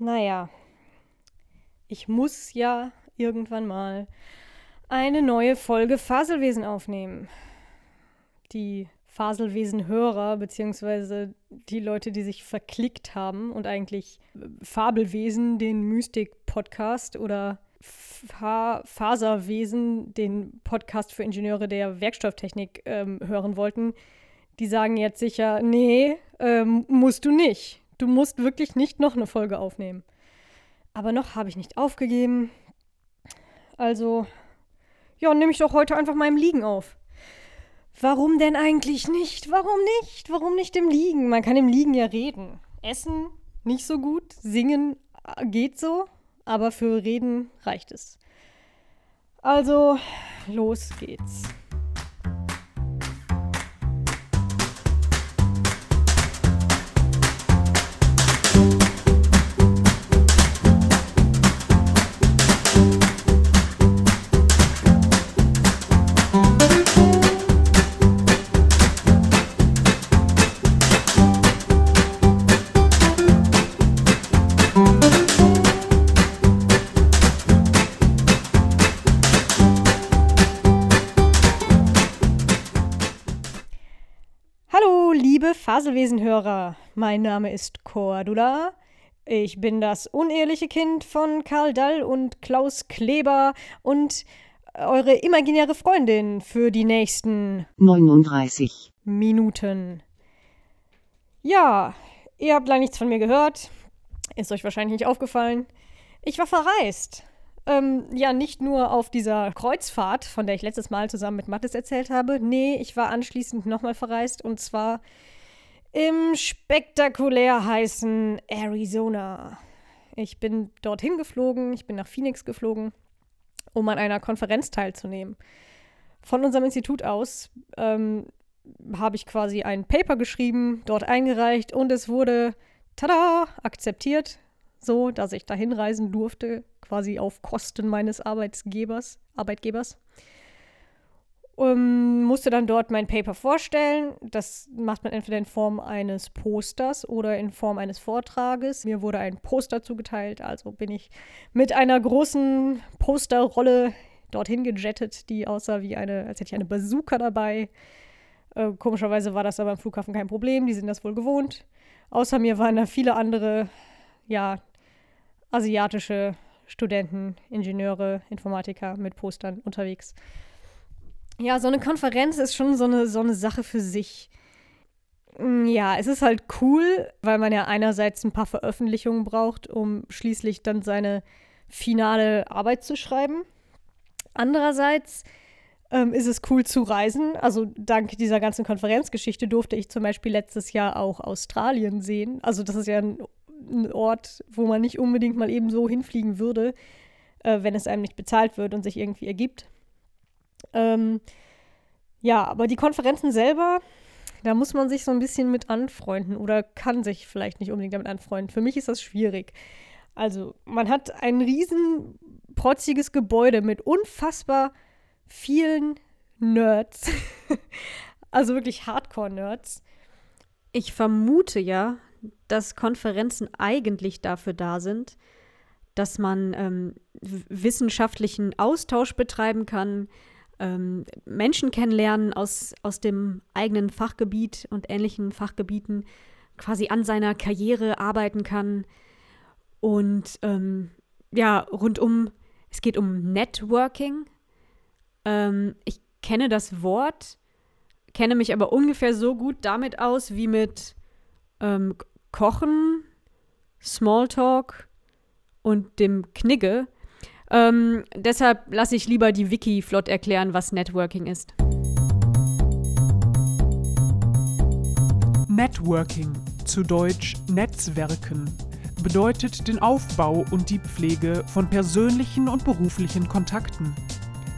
naja, ich muss ja irgendwann mal eine neue Folge Faselwesen aufnehmen. Die Faselwesen-Hörer, beziehungsweise die Leute, die sich verklickt haben und eigentlich Fabelwesen, den Mystik-Podcast oder Fa Faserwesen, den Podcast für Ingenieure der Werkstofftechnik, ähm, hören wollten, die sagen jetzt sicher, nee, ähm, musst du nicht. Du musst wirklich nicht noch eine Folge aufnehmen. Aber noch habe ich nicht aufgegeben. Also, ja, nehme ich doch heute einfach mal im Liegen auf. Warum denn eigentlich nicht? Warum nicht? Warum nicht im Liegen? Man kann im Liegen ja reden. Essen nicht so gut, singen äh, geht so, aber für Reden reicht es. Also, los geht's. Faselwesenhörer, mein Name ist Cordula. Ich bin das uneheliche Kind von Karl Dall und Klaus Kleber und eure imaginäre Freundin für die nächsten 39 Minuten. Ja, ihr habt lange nichts von mir gehört. Ist euch wahrscheinlich nicht aufgefallen. Ich war verreist. Ähm, ja, nicht nur auf dieser Kreuzfahrt, von der ich letztes Mal zusammen mit Mattes erzählt habe. Nee, ich war anschließend nochmal verreist und zwar im spektakulär heißen Arizona. Ich bin dorthin geflogen, ich bin nach Phoenix geflogen, um an einer Konferenz teilzunehmen. Von unserem Institut aus ähm, habe ich quasi ein Paper geschrieben, dort eingereicht und es wurde, tada, akzeptiert, so dass ich dahin reisen durfte, quasi auf Kosten meines Arbeitsgebers, Arbeitgebers. Um, musste dann dort mein Paper vorstellen. Das macht man entweder in Form eines Posters oder in Form eines Vortrages. Mir wurde ein Poster zugeteilt, also bin ich mit einer großen Posterrolle dorthin gejettet, die aussah wie eine, als hätte ich eine Bazooka dabei. Äh, komischerweise war das aber am Flughafen kein Problem, die sind das wohl gewohnt. Außer mir waren da viele andere, ja, asiatische Studenten, Ingenieure, Informatiker mit Postern unterwegs. Ja, so eine Konferenz ist schon so eine, so eine Sache für sich. Mm, ja, es ist halt cool, weil man ja einerseits ein paar Veröffentlichungen braucht, um schließlich dann seine finale Arbeit zu schreiben. Andererseits ähm, ist es cool zu reisen. Also dank dieser ganzen Konferenzgeschichte durfte ich zum Beispiel letztes Jahr auch Australien sehen. Also das ist ja ein, ein Ort, wo man nicht unbedingt mal eben so hinfliegen würde, äh, wenn es einem nicht bezahlt wird und sich irgendwie ergibt. Ähm, ja, aber die Konferenzen selber, da muss man sich so ein bisschen mit anfreunden oder kann sich vielleicht nicht unbedingt damit anfreunden. Für mich ist das schwierig. Also, man hat ein riesen protziges Gebäude mit unfassbar vielen Nerds. also wirklich Hardcore-Nerds. Ich vermute ja, dass Konferenzen eigentlich dafür da sind, dass man ähm, wissenschaftlichen Austausch betreiben kann, ähm, Menschen kennenlernen aus, aus dem eigenen Fachgebiet und ähnlichen Fachgebieten, quasi an seiner Karriere arbeiten kann. Und ähm, ja, rundum, es geht um Networking. Ähm, ich kenne das Wort, kenne mich aber ungefähr so gut damit aus wie mit ähm, Kochen, Smalltalk und dem Knigge. Ähm, deshalb lasse ich lieber die Wiki flott erklären, was Networking ist. Networking, zu Deutsch Netzwerken, bedeutet den Aufbau und die Pflege von persönlichen und beruflichen Kontakten.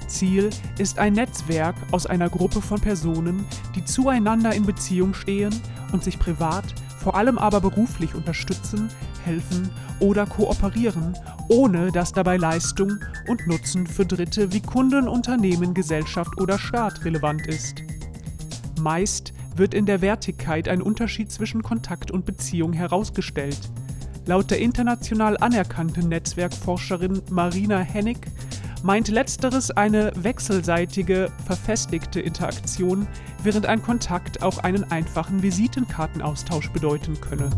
Ziel ist ein Netzwerk aus einer Gruppe von Personen, die zueinander in Beziehung stehen und sich privat, vor allem aber beruflich unterstützen, helfen oder kooperieren, ohne dass dabei Leistung und Nutzen für Dritte wie Kunden, Unternehmen, Gesellschaft oder Staat relevant ist. Meist wird in der Wertigkeit ein Unterschied zwischen Kontakt und Beziehung herausgestellt. Laut der international anerkannten Netzwerkforscherin Marina Hennig meint letzteres eine wechselseitige, verfestigte Interaktion, während ein Kontakt auch einen einfachen Visitenkartenaustausch bedeuten könne.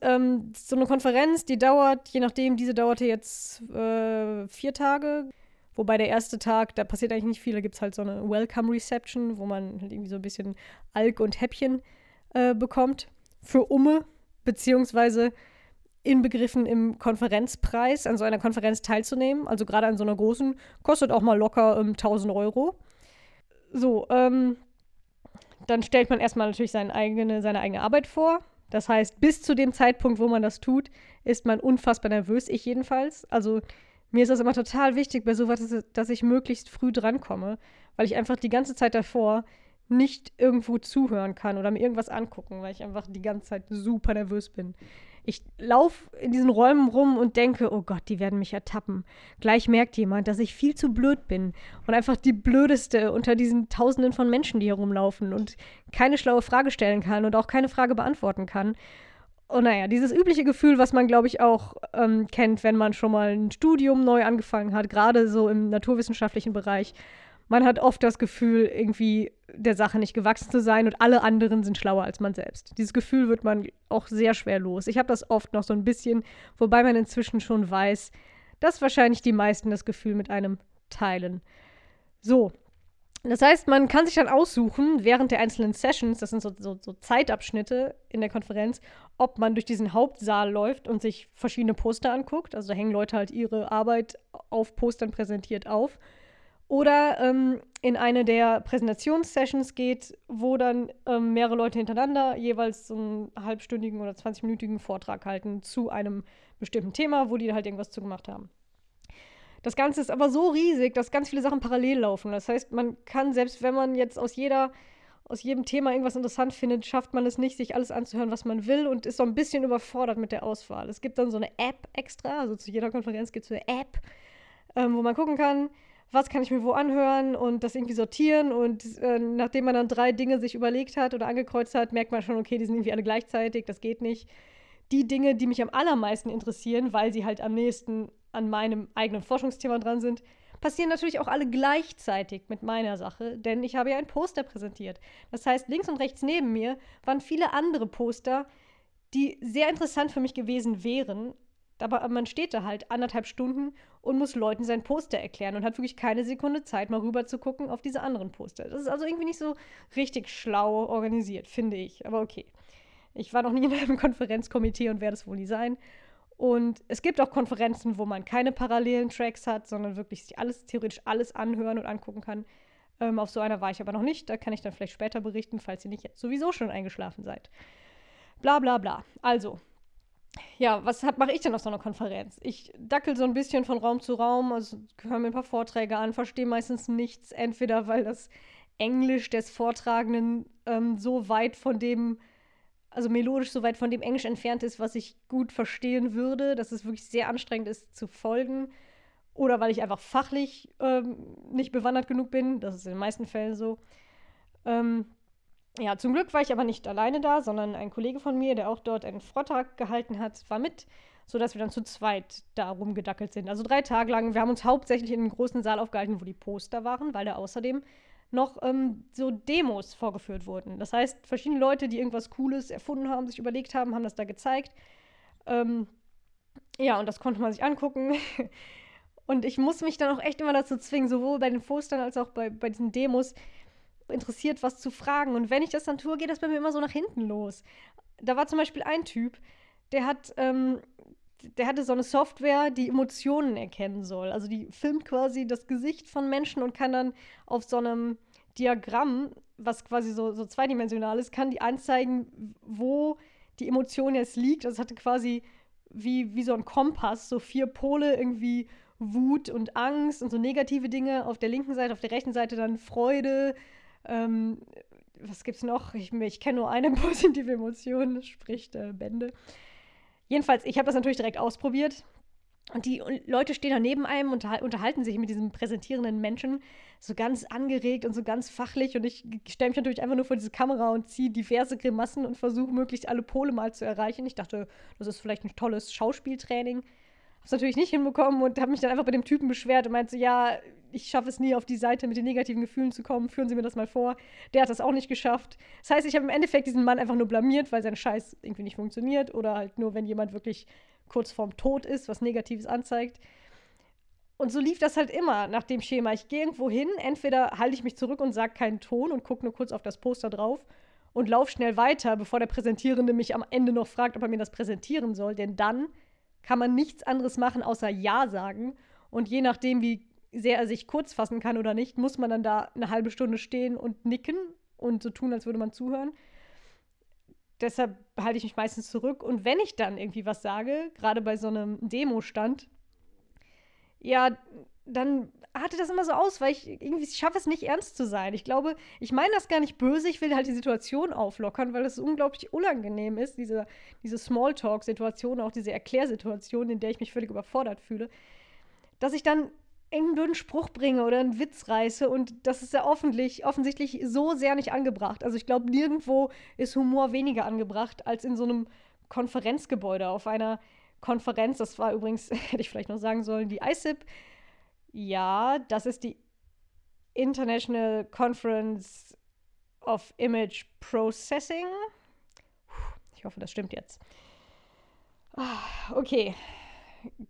Ähm, so eine Konferenz, die dauert, je nachdem, diese dauerte jetzt äh, vier Tage. Wobei der erste Tag, da passiert eigentlich nicht viel. Da gibt es halt so eine Welcome Reception, wo man halt irgendwie so ein bisschen Alk und Häppchen äh, bekommt. Für Umme, beziehungsweise inbegriffen im Konferenzpreis, an so einer Konferenz teilzunehmen. Also gerade an so einer großen, kostet auch mal locker ähm, 1000 Euro. So, ähm, dann stellt man erstmal natürlich seine eigene, seine eigene Arbeit vor. Das heißt, bis zu dem Zeitpunkt, wo man das tut, ist man unfassbar nervös, ich jedenfalls. Also mir ist das immer total wichtig bei sowas, dass ich möglichst früh drankomme, weil ich einfach die ganze Zeit davor nicht irgendwo zuhören kann oder mir irgendwas angucken, weil ich einfach die ganze Zeit super nervös bin. Ich laufe in diesen Räumen rum und denke, oh Gott, die werden mich ertappen. Gleich merkt jemand, dass ich viel zu blöd bin und einfach die blödeste unter diesen Tausenden von Menschen, die herumlaufen und keine schlaue Frage stellen kann und auch keine Frage beantworten kann. Und naja, dieses übliche Gefühl, was man, glaube ich, auch ähm, kennt, wenn man schon mal ein Studium neu angefangen hat, gerade so im naturwissenschaftlichen Bereich, man hat oft das Gefühl, irgendwie der Sache nicht gewachsen zu sein und alle anderen sind schlauer als man selbst. Dieses Gefühl wird man auch sehr schwer los. Ich habe das oft noch so ein bisschen, wobei man inzwischen schon weiß, dass wahrscheinlich die meisten das Gefühl mit einem teilen. So. Das heißt, man kann sich dann aussuchen, während der einzelnen Sessions, das sind so, so, so Zeitabschnitte in der Konferenz, ob man durch diesen Hauptsaal läuft und sich verschiedene Poster anguckt. Also da hängen Leute halt ihre Arbeit auf Postern präsentiert auf oder ähm, in eine der Präsentationssessions geht, wo dann ähm, mehrere Leute hintereinander jeweils so einen halbstündigen oder 20-minütigen Vortrag halten zu einem bestimmten Thema, wo die halt irgendwas zu gemacht haben. Das Ganze ist aber so riesig, dass ganz viele Sachen parallel laufen. Das heißt, man kann, selbst wenn man jetzt aus jeder aus jedem Thema irgendwas interessant findet, schafft man es nicht, sich alles anzuhören, was man will und ist so ein bisschen überfordert mit der Auswahl. Es gibt dann so eine App extra, also zu jeder Konferenz gibt es eine App, ähm, wo man gucken kann, was kann ich mir wo anhören und das irgendwie sortieren. Und äh, nachdem man dann drei Dinge sich überlegt hat oder angekreuzt hat, merkt man schon, okay, die sind irgendwie alle gleichzeitig, das geht nicht. Die Dinge, die mich am allermeisten interessieren, weil sie halt am nächsten an meinem eigenen Forschungsthema dran sind, passieren natürlich auch alle gleichzeitig mit meiner Sache, denn ich habe ja ein Poster präsentiert. Das heißt, links und rechts neben mir waren viele andere Poster, die sehr interessant für mich gewesen wären, aber man steht da halt anderthalb Stunden und muss Leuten sein Poster erklären und hat wirklich keine Sekunde Zeit, mal rüber zu gucken auf diese anderen Poster. Das ist also irgendwie nicht so richtig schlau organisiert, finde ich. Aber okay. Ich war noch nie in einem Konferenzkomitee und werde es wohl nie sein. Und es gibt auch Konferenzen, wo man keine parallelen Tracks hat, sondern wirklich sich alles, theoretisch alles anhören und angucken kann. Ähm, auf so einer war ich aber noch nicht. Da kann ich dann vielleicht später berichten, falls ihr nicht jetzt sowieso schon eingeschlafen seid. Bla bla bla. Also, ja, was mache ich denn auf so einer Konferenz? Ich dackel so ein bisschen von Raum zu Raum, also höre mir ein paar Vorträge an, verstehe meistens nichts, entweder weil das Englisch des Vortragenden ähm, so weit von dem, also melodisch so weit von dem Englisch entfernt ist, was ich gut verstehen würde, dass es wirklich sehr anstrengend ist zu folgen, oder weil ich einfach fachlich ähm, nicht bewandert genug bin, das ist in den meisten Fällen so. Ähm, ja, zum Glück war ich aber nicht alleine da, sondern ein Kollege von mir, der auch dort einen Vortrag gehalten hat, war mit, sodass wir dann zu zweit da rumgedackelt sind. Also drei Tage lang. Wir haben uns hauptsächlich in einem großen Saal aufgehalten, wo die Poster waren, weil da außerdem noch ähm, so Demos vorgeführt wurden. Das heißt, verschiedene Leute, die irgendwas Cooles erfunden haben, sich überlegt haben, haben das da gezeigt. Ähm, ja, und das konnte man sich angucken. und ich muss mich dann auch echt immer dazu zwingen, sowohl bei den Postern als auch bei, bei diesen Demos, interessiert, was zu fragen. Und wenn ich das dann tue, geht das bei mir immer so nach hinten los. Da war zum Beispiel ein Typ, der hat, ähm, der hatte so eine Software, die Emotionen erkennen soll. Also die filmt quasi das Gesicht von Menschen und kann dann auf so einem Diagramm, was quasi so, so zweidimensional ist, kann die anzeigen, wo die Emotion jetzt liegt. Also es hatte quasi wie, wie so ein Kompass, so vier Pole irgendwie Wut und Angst und so negative Dinge auf der linken Seite, auf der rechten Seite dann Freude, ähm, was gibt's noch? Ich, ich kenne nur eine positive Emotion, sprich äh, Bände. Jedenfalls, ich habe das natürlich direkt ausprobiert Und die Leute stehen da neben einem und unterhalten sich mit diesem präsentierenden Menschen so ganz angeregt und so ganz fachlich. Und ich stelle mich natürlich einfach nur vor diese Kamera und ziehe diverse Grimassen und versuche möglichst alle Pole mal zu erreichen. Ich dachte, das ist vielleicht ein tolles Schauspieltraining. Habe es natürlich nicht hinbekommen und habe mich dann einfach bei dem Typen beschwert und meinte, ja, ich schaffe es nie, auf die Seite mit den negativen Gefühlen zu kommen. Führen Sie mir das mal vor. Der hat das auch nicht geschafft. Das heißt, ich habe im Endeffekt diesen Mann einfach nur blamiert, weil sein Scheiß irgendwie nicht funktioniert oder halt nur, wenn jemand wirklich kurz vorm Tod ist, was Negatives anzeigt. Und so lief das halt immer nach dem Schema. Ich gehe irgendwo hin, entweder halte ich mich zurück und sage keinen Ton und gucke nur kurz auf das Poster drauf und laufe schnell weiter, bevor der Präsentierende mich am Ende noch fragt, ob er mir das präsentieren soll. Denn dann kann man nichts anderes machen, außer Ja sagen. Und je nachdem, wie sehr er sich kurz fassen kann oder nicht, muss man dann da eine halbe Stunde stehen und nicken und so tun, als würde man zuhören deshalb halte ich mich meistens zurück. Und wenn ich dann irgendwie was sage, gerade bei so einem Demo-Stand, ja, dann hatte das immer so aus, weil ich irgendwie schaffe es nicht ernst zu sein. Ich glaube, ich meine das gar nicht böse, ich will halt die Situation auflockern, weil es unglaublich unangenehm ist, diese, diese Smalltalk-Situation, auch diese Erklärsituation, in der ich mich völlig überfordert fühle, dass ich dann irgendeinen blöden Spruch bringe oder einen Witz reiße und das ist ja offentlich, offensichtlich so sehr nicht angebracht. Also ich glaube, nirgendwo ist Humor weniger angebracht als in so einem Konferenzgebäude auf einer Konferenz. Das war übrigens, hätte ich vielleicht noch sagen sollen, die ISIP. Ja, das ist die International Conference of Image Processing. Ich hoffe, das stimmt jetzt. Ah, okay,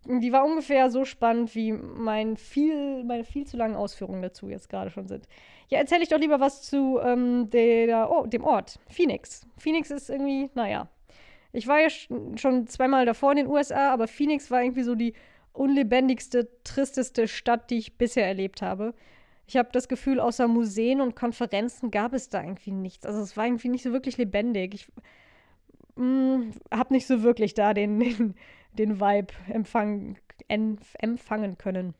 die war ungefähr so spannend, wie mein viel, meine viel zu langen Ausführungen dazu jetzt gerade schon sind. Ja, erzähle ich doch lieber was zu ähm, der, oh, dem Ort, Phoenix. Phoenix ist irgendwie, naja. Ich war ja schon zweimal davor in den USA, aber Phoenix war irgendwie so die unlebendigste, tristeste Stadt, die ich bisher erlebt habe. Ich habe das Gefühl, außer Museen und Konferenzen gab es da irgendwie nichts. Also es war irgendwie nicht so wirklich lebendig. Ich mm, habe nicht so wirklich da den, den den Vibe empfangen, empfangen können.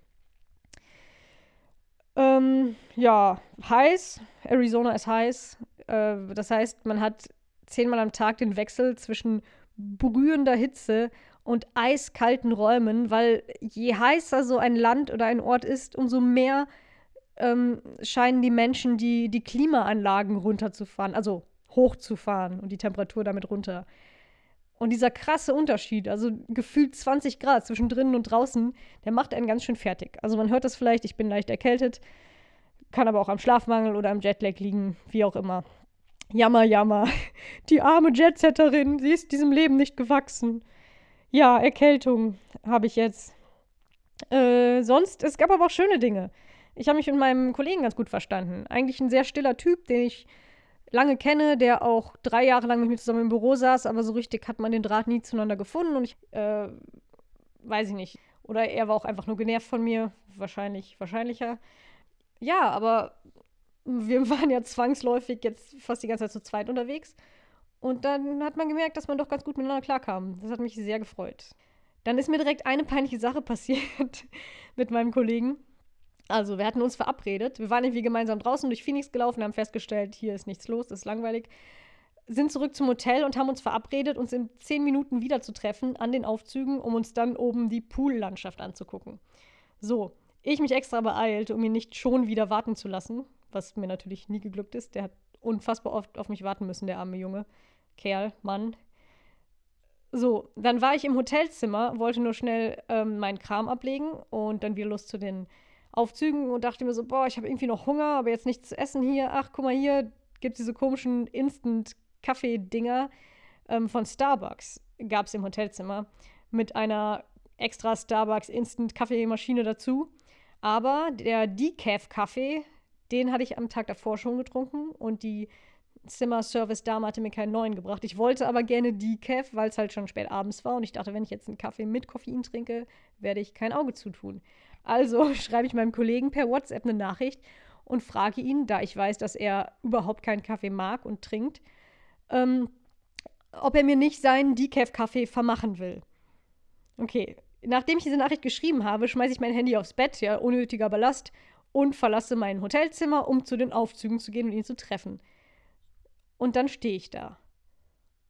Ähm, ja, heiß. Arizona ist heiß. Äh, das heißt, man hat zehnmal am Tag den Wechsel zwischen brühender Hitze und eiskalten Räumen, weil je heißer so ein Land oder ein Ort ist, umso mehr ähm, scheinen die Menschen die, die Klimaanlagen runterzufahren, also hochzufahren und die Temperatur damit runter. Und dieser krasse Unterschied, also gefühlt 20 Grad zwischen drinnen und draußen, der macht einen ganz schön fertig. Also man hört das vielleicht, ich bin leicht erkältet, kann aber auch am Schlafmangel oder am Jetlag liegen, wie auch immer. Jammer, jammer. Die arme Jetsetterin, sie ist diesem Leben nicht gewachsen. Ja, Erkältung habe ich jetzt. Äh, sonst, es gab aber auch schöne Dinge. Ich habe mich mit meinem Kollegen ganz gut verstanden. Eigentlich ein sehr stiller Typ, den ich lange kenne, der auch drei Jahre lang mit mir zusammen im Büro saß, aber so richtig hat man den Draht nie zueinander gefunden und ich, äh, weiß ich nicht. Oder er war auch einfach nur genervt von mir, wahrscheinlich, wahrscheinlicher. Ja, aber wir waren ja zwangsläufig jetzt fast die ganze Zeit zu zweit unterwegs. Und dann hat man gemerkt, dass man doch ganz gut miteinander klarkam. Das hat mich sehr gefreut. Dann ist mir direkt eine peinliche Sache passiert mit meinem Kollegen. Also, wir hatten uns verabredet. Wir waren irgendwie gemeinsam draußen durch Phoenix gelaufen, haben festgestellt, hier ist nichts los, ist langweilig. Sind zurück zum Hotel und haben uns verabredet, uns in zehn Minuten wiederzutreffen an den Aufzügen, um uns dann oben die Poollandschaft anzugucken. So, ich mich extra beeilt, um ihn nicht schon wieder warten zu lassen, was mir natürlich nie geglückt ist. Der hat unfassbar oft auf mich warten müssen, der arme Junge. Kerl, Mann. So, dann war ich im Hotelzimmer, wollte nur schnell ähm, meinen Kram ablegen und dann wieder los zu den Aufzügen und dachte mir so, boah, ich habe irgendwie noch Hunger, aber jetzt nichts zu essen hier. Ach, guck mal, hier gibt es diese komischen Instant-Kaffee-Dinger ähm, von Starbucks. Gab es im Hotelzimmer mit einer extra Starbucks Instant-Kaffeemaschine dazu. Aber der Decaf-Kaffee, den hatte ich am Tag davor schon getrunken und die Zimmerservice-Dame hatte mir keinen neuen gebracht. Ich wollte aber gerne Decaf, weil es halt schon spät abends war und ich dachte, wenn ich jetzt einen Kaffee mit Koffein trinke, werde ich kein Auge zutun. Also schreibe ich meinem Kollegen per WhatsApp eine Nachricht und frage ihn, da ich weiß, dass er überhaupt keinen Kaffee mag und trinkt, ähm, ob er mir nicht seinen Decaf-Kaffee vermachen will. Okay, nachdem ich diese Nachricht geschrieben habe, schmeiße ich mein Handy aufs Bett, ja, unnötiger Ballast, und verlasse mein Hotelzimmer, um zu den Aufzügen zu gehen und ihn zu treffen. Und dann stehe ich da.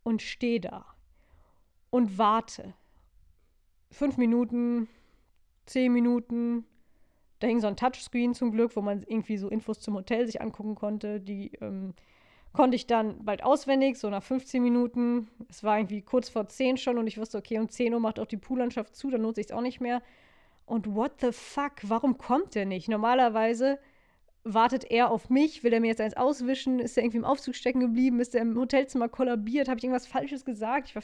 Und stehe da. Und warte. Fünf Minuten, zehn Minuten. Da hing so ein Touchscreen zum Glück, wo man irgendwie so Infos zum Hotel sich angucken konnte. Die ähm, konnte ich dann bald auswendig, so nach 15 Minuten. Es war irgendwie kurz vor 10 schon und ich wusste, okay, um 10 Uhr macht auch die Poollandschaft zu, dann nutze ich es auch nicht mehr. Und what the fuck, warum kommt der nicht? Normalerweise wartet er auf mich, will er mir jetzt eins auswischen, ist er irgendwie im Aufzug stecken geblieben, ist er im Hotelzimmer kollabiert, habe ich irgendwas Falsches gesagt? Ich war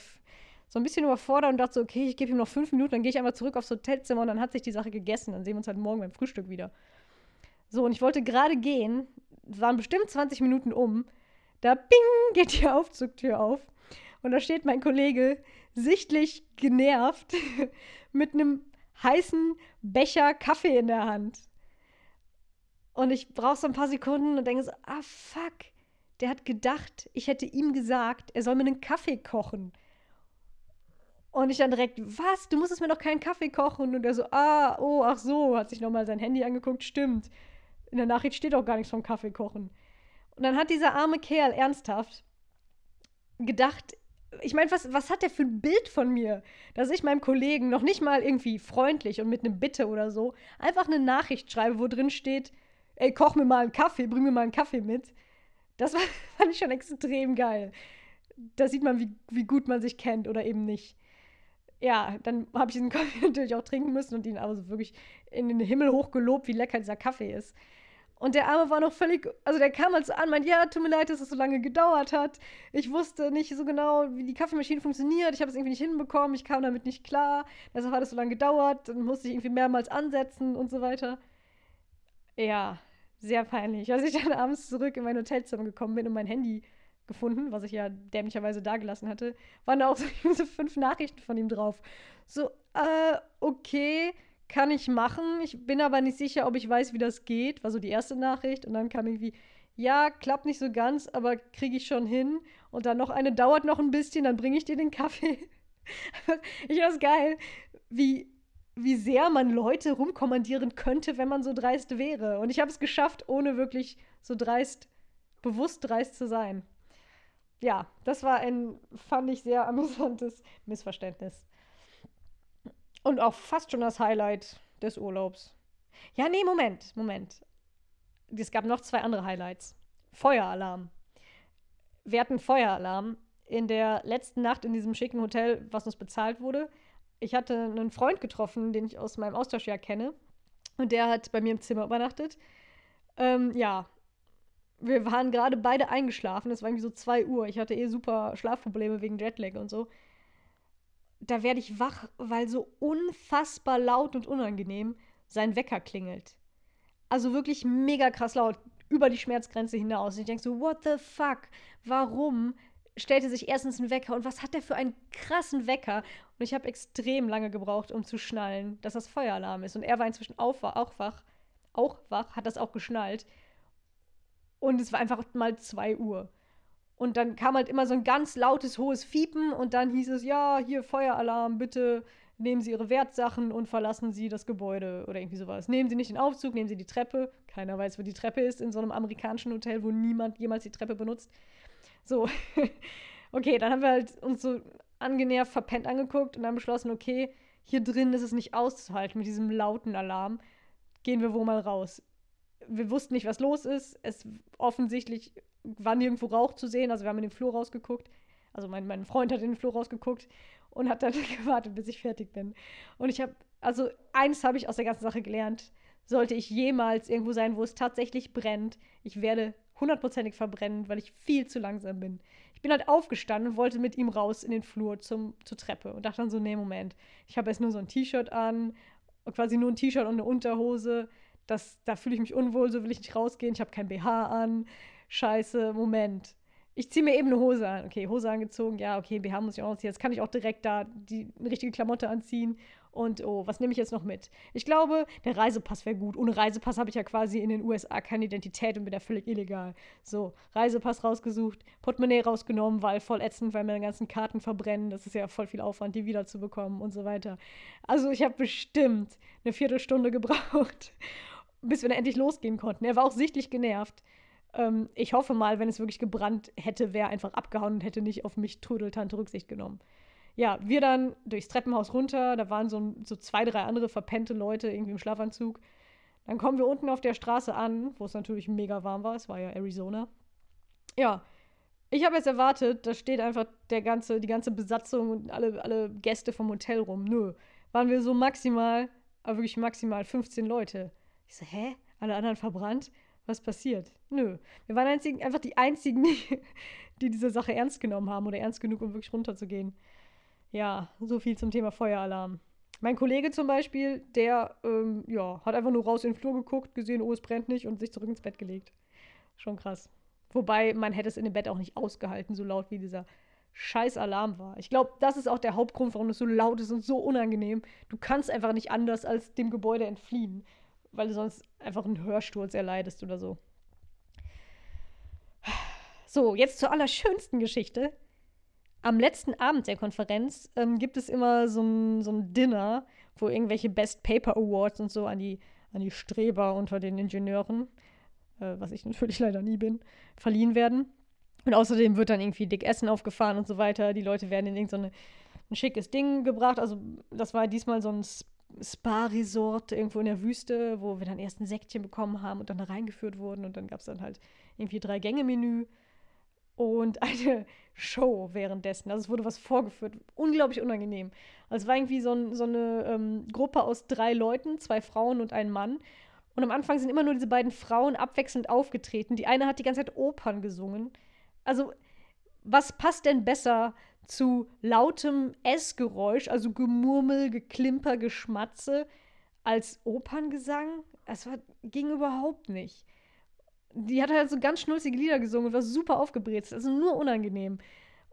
so ein bisschen überfordert und dachte so, okay, ich gebe ihm noch fünf Minuten, dann gehe ich einfach zurück aufs Hotelzimmer und dann hat sich die Sache gegessen. Dann sehen wir uns halt morgen beim Frühstück wieder. So, und ich wollte gerade gehen, waren bestimmt 20 Minuten um, da bing, geht die Aufzugtür auf und da steht mein Kollege sichtlich genervt mit einem heißen Becher Kaffee in der Hand. Und ich brauche so ein paar Sekunden und denke so, ah fuck, der hat gedacht, ich hätte ihm gesagt, er soll mir einen Kaffee kochen. Und ich dann direkt, was? Du musstest mir noch keinen Kaffee kochen. Und er so, ah, oh, ach so, hat sich nochmal sein Handy angeguckt, stimmt. In der Nachricht steht auch gar nichts vom Kaffee kochen. Und dann hat dieser arme Kerl ernsthaft gedacht, ich meine, was, was hat der für ein Bild von mir, dass ich meinem Kollegen noch nicht mal irgendwie freundlich und mit einem Bitte oder so einfach eine Nachricht schreibe, wo drin steht, ey, koch mir mal einen Kaffee, bring mir mal einen Kaffee mit. Das war, fand ich schon extrem geil. Da sieht man, wie, wie gut man sich kennt oder eben nicht. Ja, dann habe ich diesen Kaffee natürlich auch trinken müssen und ihn aber so wirklich in den Himmel hoch gelobt, wie lecker dieser Kaffee ist. Und der Arme war noch völlig, also der kam halt so an, meint, ja, tut mir leid, dass es so lange gedauert hat. Ich wusste nicht so genau, wie die Kaffeemaschine funktioniert. Ich habe es irgendwie nicht hinbekommen. Ich kam damit nicht klar. Deshalb hat es so lange gedauert. Dann musste ich irgendwie mehrmals ansetzen und so weiter. Ja, sehr peinlich. Als ich dann abends zurück in mein Hotelzimmer gekommen bin und mein Handy gefunden, was ich ja dämlicherweise dagelassen hatte, waren da auch so fünf Nachrichten von ihm drauf. So, äh, okay, kann ich machen. Ich bin aber nicht sicher, ob ich weiß, wie das geht. War so die erste Nachricht. Und dann kam irgendwie, ja, klappt nicht so ganz, aber kriege ich schon hin. Und dann noch eine, dauert noch ein bisschen, dann bringe ich dir den Kaffee. ich finde das geil, wie, wie sehr man Leute rumkommandieren könnte, wenn man so dreist wäre. Und ich habe es geschafft, ohne wirklich so dreist, bewusst dreist zu sein. Ja, das war ein, fand ich, sehr amüsantes Missverständnis. Und auch fast schon das Highlight des Urlaubs. Ja, nee, Moment, Moment. Es gab noch zwei andere Highlights. Feueralarm. Wir hatten Feueralarm in der letzten Nacht in diesem schicken Hotel, was uns bezahlt wurde. Ich hatte einen Freund getroffen, den ich aus meinem Austauschjahr kenne. Und der hat bei mir im Zimmer übernachtet. Ähm, ja, wir waren gerade beide eingeschlafen. Es war irgendwie so 2 Uhr. Ich hatte eh super Schlafprobleme wegen Jetlag und so da werde ich wach, weil so unfassbar laut und unangenehm sein Wecker klingelt. Also wirklich mega krass laut, über die Schmerzgrenze hinaus. Und ich denke so, what the fuck? Warum stellte sich erstens ein Wecker und was hat der für einen krassen Wecker? Und ich habe extrem lange gebraucht, um zu schnallen, dass das Feueralarm ist. Und er war inzwischen auch wach, auch wach, hat das auch geschnallt. Und es war einfach mal 2 Uhr. Und dann kam halt immer so ein ganz lautes, hohes Fiepen und dann hieß es, ja, hier Feueralarm, bitte nehmen Sie Ihre Wertsachen und verlassen Sie das Gebäude oder irgendwie sowas. Nehmen Sie nicht den Aufzug, nehmen Sie die Treppe. Keiner weiß, wo die Treppe ist in so einem amerikanischen Hotel, wo niemand jemals die Treppe benutzt. So, okay, dann haben wir halt uns so angenervt, verpennt angeguckt und dann beschlossen, okay, hier drin ist es nicht auszuhalten mit diesem lauten Alarm. Gehen wir wohl mal raus. Wir wussten nicht, was los ist. Es offensichtlich war nirgendwo Rauch zu sehen. Also wir haben in den Flur rausgeguckt. Also mein, mein Freund hat in den Flur rausgeguckt und hat dann gewartet, bis ich fertig bin. Und ich habe, also eins habe ich aus der ganzen Sache gelernt. Sollte ich jemals irgendwo sein, wo es tatsächlich brennt, ich werde hundertprozentig verbrennen, weil ich viel zu langsam bin. Ich bin halt aufgestanden und wollte mit ihm raus in den Flur zum, zur Treppe und dachte dann so, nee, Moment, ich habe jetzt nur so ein T-Shirt an, quasi nur ein T-Shirt und eine Unterhose. Das, da fühle ich mich unwohl, so will ich nicht rausgehen. Ich habe kein BH an scheiße, Moment. Ich ziehe mir eben eine Hose an. Okay, Hose angezogen, ja, okay, BH muss ich auch anziehen. Jetzt kann ich auch direkt da die richtige Klamotte anziehen. Und oh, was nehme ich jetzt noch mit? Ich glaube, der Reisepass wäre gut. Ohne Reisepass habe ich ja quasi in den USA keine Identität und bin da völlig illegal. So, Reisepass rausgesucht, Portemonnaie rausgenommen, weil voll ätzend, weil meine ganzen Karten verbrennen. Das ist ja voll viel Aufwand, die wiederzubekommen und so weiter. Also, ich habe bestimmt eine Viertelstunde gebraucht, bis wir dann endlich losgehen konnten. Er war auch sichtlich genervt. Ähm, ich hoffe mal, wenn es wirklich gebrannt hätte, wäre einfach abgehauen und hätte nicht auf mich Trödeltante Rücksicht genommen. Ja, wir dann durchs Treppenhaus runter, da waren so, so zwei, drei andere verpennte Leute irgendwie im Schlafanzug. Dann kommen wir unten auf der Straße an, wo es natürlich mega warm war, es war ja Arizona. Ja, ich habe jetzt erwartet, da steht einfach der ganze, die ganze Besatzung und alle, alle Gäste vom Hotel rum. Nö, waren wir so maximal, aber wirklich maximal 15 Leute. Ich so, hä? Alle anderen verbrannt? Was passiert? Nö. Wir waren einzigen, einfach die einzigen, die, die diese Sache ernst genommen haben oder ernst genug, um wirklich runterzugehen. Ja, so viel zum Thema Feueralarm. Mein Kollege zum Beispiel, der ähm, ja, hat einfach nur raus in den Flur geguckt, gesehen, oh, es brennt nicht und sich zurück ins Bett gelegt. Schon krass. Wobei man hätte es in dem Bett auch nicht ausgehalten, so laut wie dieser scheiß Alarm war. Ich glaube, das ist auch der Hauptgrund, warum es so laut ist und so unangenehm. Du kannst einfach nicht anders als dem Gebäude entfliehen, weil du sonst einfach einen Hörsturz erleidest oder so. So, jetzt zur allerschönsten Geschichte. Am letzten Abend der Konferenz ähm, gibt es immer so ein, so ein Dinner, wo irgendwelche Best Paper Awards und so an die, an die Streber unter den Ingenieuren, äh, was ich natürlich leider nie bin, verliehen werden. Und außerdem wird dann irgendwie dick Essen aufgefahren und so weiter. Die Leute werden in irgendein so ein schickes Ding gebracht. Also, das war diesmal so ein Spa-Resort irgendwo in der Wüste, wo wir dann erst ein Säckchen bekommen haben und dann da reingeführt wurden. Und dann gab es dann halt irgendwie drei Gänge-Menü und eine Show währenddessen. Also es wurde was vorgeführt. Unglaublich unangenehm. Also es war irgendwie so, so eine ähm, Gruppe aus drei Leuten, zwei Frauen und ein Mann. Und am Anfang sind immer nur diese beiden Frauen abwechselnd aufgetreten. Die eine hat die ganze Zeit Opern gesungen. Also, was passt denn besser zu lautem Essgeräusch, also Gemurmel, Geklimper, Geschmatze, als Operngesang? Es war, ging überhaupt nicht die hat halt so ganz schnulzige Lieder gesungen und war super aufgebrezt. Also nur unangenehm.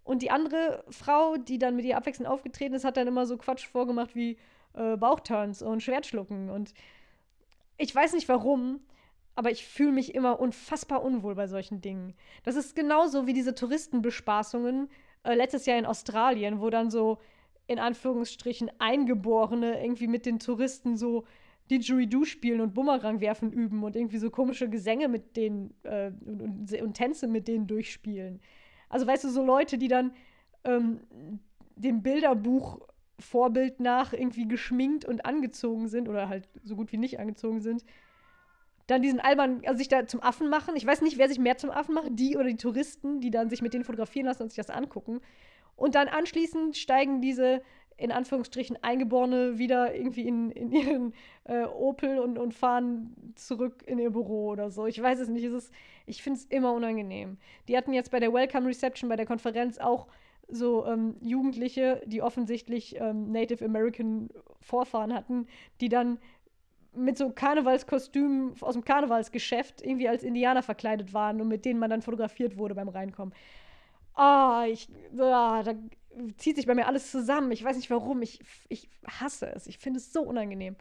Und die andere Frau, die dann mit ihr abwechselnd aufgetreten ist, hat dann immer so Quatsch vorgemacht wie äh, Bauchturns und Schwertschlucken. Und ich weiß nicht warum, aber ich fühle mich immer unfassbar unwohl bei solchen Dingen. Das ist genauso wie diese Touristenbespaßungen äh, letztes Jahr in Australien, wo dann so in Anführungsstrichen Eingeborene irgendwie mit den Touristen so Didgeridoo spielen und Bumerang werfen üben und irgendwie so komische Gesänge mit denen äh, und, und, und, Tänze mit denen durchspielen. Also weißt du, so Leute, die dann ähm, dem Bilderbuch Vorbild nach irgendwie geschminkt und angezogen sind oder halt so gut wie nicht angezogen sind, dann diesen albern, also sich da zum Affen machen. Ich weiß nicht, wer sich mehr zum Affen macht, die oder die Touristen, die dann sich mit denen fotografieren lassen und sich das angucken. Und dann anschließend steigen diese in Anführungsstrichen Eingeborene wieder irgendwie in, in ihren äh, Opel und, und fahren zurück in ihr Büro oder so. Ich weiß es nicht. Es ist, ich finde es immer unangenehm. Die hatten jetzt bei der Welcome Reception, bei der Konferenz auch so ähm, Jugendliche, die offensichtlich ähm, Native American Vorfahren hatten, die dann mit so Karnevalskostümen aus dem Karnevalsgeschäft irgendwie als Indianer verkleidet waren und mit denen man dann fotografiert wurde beim Reinkommen. Ah, oh, ich, ah, da zieht sich bei mir alles zusammen. Ich weiß nicht warum. Ich, ich hasse es. Ich finde es so unangenehm.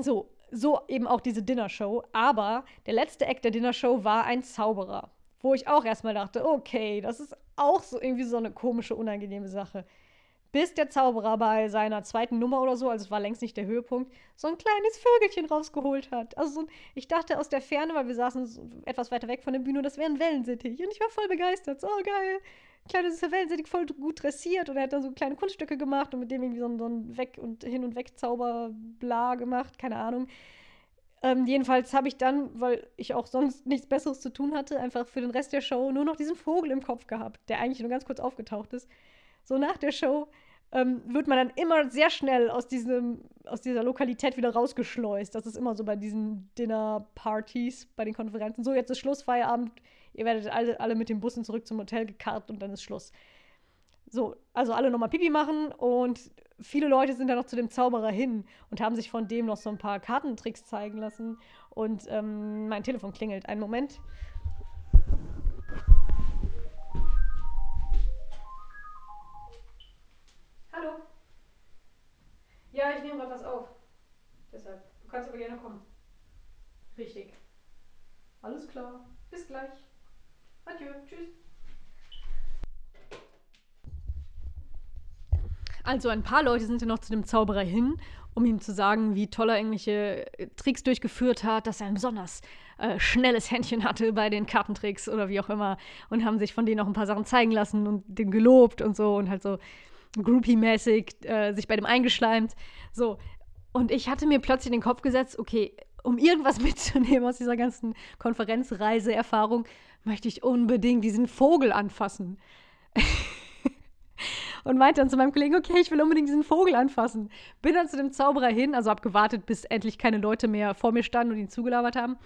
So, so eben auch diese Dinnershow. Aber der letzte Act der Dinnershow war ein Zauberer. Wo ich auch erstmal dachte, okay, das ist auch so irgendwie so eine komische, unangenehme Sache. Bis der Zauberer bei seiner zweiten Nummer oder so, also es war längst nicht der Höhepunkt, so ein kleines Vögelchen rausgeholt hat. Also so, ich dachte aus der Ferne, weil wir saßen etwas weiter weg von der Bühne, das wäre ein Wellensittich. Und ich war voll begeistert. So, oh, geil kleine süße Wellensittich voll gut dressiert und er hat dann so kleine Kunststücke gemacht und mit dem irgendwie so ein, so ein Weg- und Hin- und Weg-Zauber-Bla gemacht, keine Ahnung. Ähm, jedenfalls habe ich dann, weil ich auch sonst nichts Besseres zu tun hatte, einfach für den Rest der Show nur noch diesen Vogel im Kopf gehabt, der eigentlich nur ganz kurz aufgetaucht ist. So nach der Show ähm, wird man dann immer sehr schnell aus, diesem, aus dieser Lokalität wieder rausgeschleust. Das ist immer so bei diesen Dinner-Partys, bei den Konferenzen. So, jetzt ist Schluss, Feierabend Ihr werdet alle, alle mit den Bussen zurück zum Hotel gekarrt und dann ist Schluss. So, also alle nochmal Pipi machen und viele Leute sind dann noch zu dem Zauberer hin und haben sich von dem noch so ein paar Kartentricks zeigen lassen. Und ähm, mein Telefon klingelt. Einen Moment. Hallo. Ja, ich nehme gerade was auf. Deshalb. Du kannst aber gerne kommen. Richtig. Alles klar. Bis gleich. Adieu, tschüss. Also ein paar Leute sind ja noch zu dem Zauberer hin, um ihm zu sagen, wie toll er irgendwelche äh, Tricks durchgeführt hat, dass er ein besonders äh, schnelles Händchen hatte bei den Kartentricks oder wie auch immer und haben sich von denen auch ein paar Sachen zeigen lassen und den gelobt und so und halt so Groupie-mäßig äh, sich bei dem eingeschleimt. So. Und ich hatte mir plötzlich in den Kopf gesetzt, okay, um irgendwas mitzunehmen aus dieser ganzen Konferenzreise-Erfahrung, möchte ich unbedingt diesen Vogel anfassen. und meinte dann zu meinem Kollegen, okay, ich will unbedingt diesen Vogel anfassen. Bin dann zu dem Zauberer hin, also hab gewartet, bis endlich keine Leute mehr vor mir standen und ihn zugelabert haben.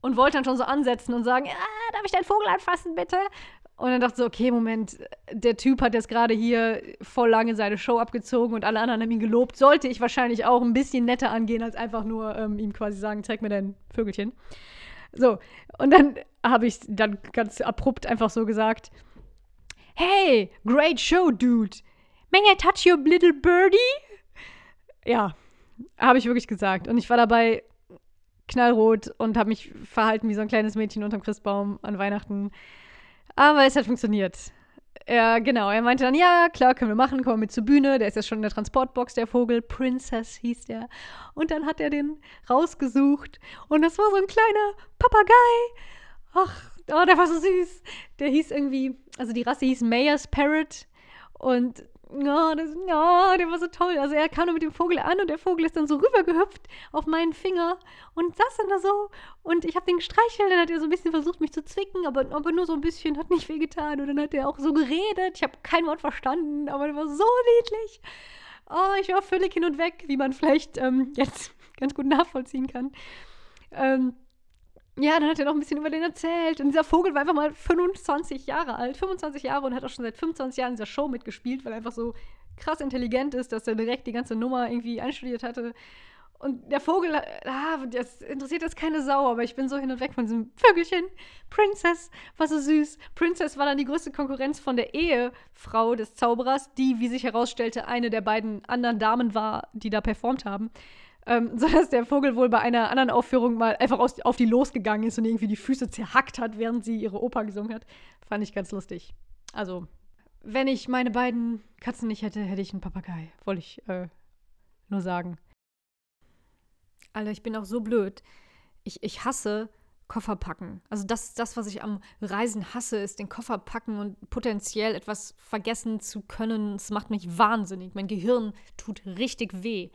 Und wollte dann schon so ansetzen und sagen, ah, darf ich deinen Vogel anfassen, bitte? Und dann dachte ich so, okay, Moment, der Typ hat jetzt gerade hier voll lange seine Show abgezogen und alle anderen haben ihn gelobt. Sollte ich wahrscheinlich auch ein bisschen netter angehen, als einfach nur ähm, ihm quasi sagen, zeig mir dein Vögelchen. So, und dann habe ich dann ganz abrupt einfach so gesagt, hey, great show, dude. May I touch your little birdie? Ja, habe ich wirklich gesagt. Und ich war dabei knallrot und habe mich verhalten wie so ein kleines Mädchen unterm Christbaum an Weihnachten. Aber es hat funktioniert. Ja, genau. Er meinte dann, ja, klar, können wir machen, kommen wir mit zur Bühne. Der ist ja schon in der Transportbox, der Vogel. Princess hieß der. Und dann hat er den rausgesucht. Und das war so ein kleiner Papagei. Ach, oh, der war so süß. Der hieß irgendwie, also die Rasse hieß Mayer's Parrot. Und oh, das, oh, der war so toll. Also er kam nur mit dem Vogel an und der Vogel ist dann so rübergehüpft auf meinen Finger und saß dann da so. Und ich habe den gestreichelt, dann hat er so ein bisschen versucht, mich zu zwicken, aber, aber nur so ein bisschen, hat nicht wehgetan. Und dann hat er auch so geredet. Ich habe kein Wort verstanden, aber der war so niedlich. Oh, ich war völlig hin und weg, wie man vielleicht ähm, jetzt ganz gut nachvollziehen kann. Ähm, ja, dann hat er noch ein bisschen über den erzählt. Und dieser Vogel war einfach mal 25 Jahre alt, 25 Jahre und hat auch schon seit 25 Jahren in dieser Show mitgespielt, weil er einfach so krass intelligent ist, dass er direkt die ganze Nummer irgendwie einstudiert hatte. Und der Vogel, ah, das interessiert jetzt keine Sau, aber ich bin so hin und weg von diesem Vögelchen. Princess war so süß. Princess war dann die größte Konkurrenz von der Ehefrau des Zauberers, die, wie sich herausstellte, eine der beiden anderen Damen war, die da performt haben ähm, sodass der Vogel wohl bei einer anderen Aufführung mal einfach aus, auf die losgegangen ist und irgendwie die Füße zerhackt hat, während sie ihre Oper gesungen hat. Fand ich ganz lustig. Also, wenn ich meine beiden Katzen nicht hätte, hätte ich einen Papagei. Wollte ich äh, nur sagen. Alter, ich bin auch so blöd. Ich, ich hasse Koffer packen. Also das, das, was ich am Reisen hasse, ist den Koffer packen und potenziell etwas vergessen zu können. Es macht mich wahnsinnig. Mein Gehirn tut richtig weh.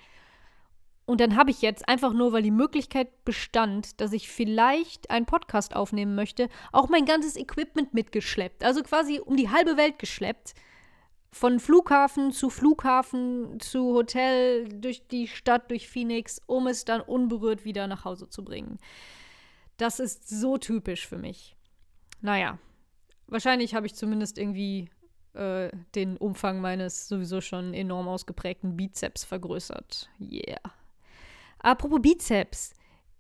Und dann habe ich jetzt einfach nur, weil die Möglichkeit bestand, dass ich vielleicht einen Podcast aufnehmen möchte, auch mein ganzes Equipment mitgeschleppt. Also quasi um die halbe Welt geschleppt. Von Flughafen zu Flughafen zu Hotel, durch die Stadt, durch Phoenix, um es dann unberührt wieder nach Hause zu bringen. Das ist so typisch für mich. Naja, wahrscheinlich habe ich zumindest irgendwie äh, den Umfang meines sowieso schon enorm ausgeprägten Bizeps vergrößert. Yeah. Apropos Bizeps.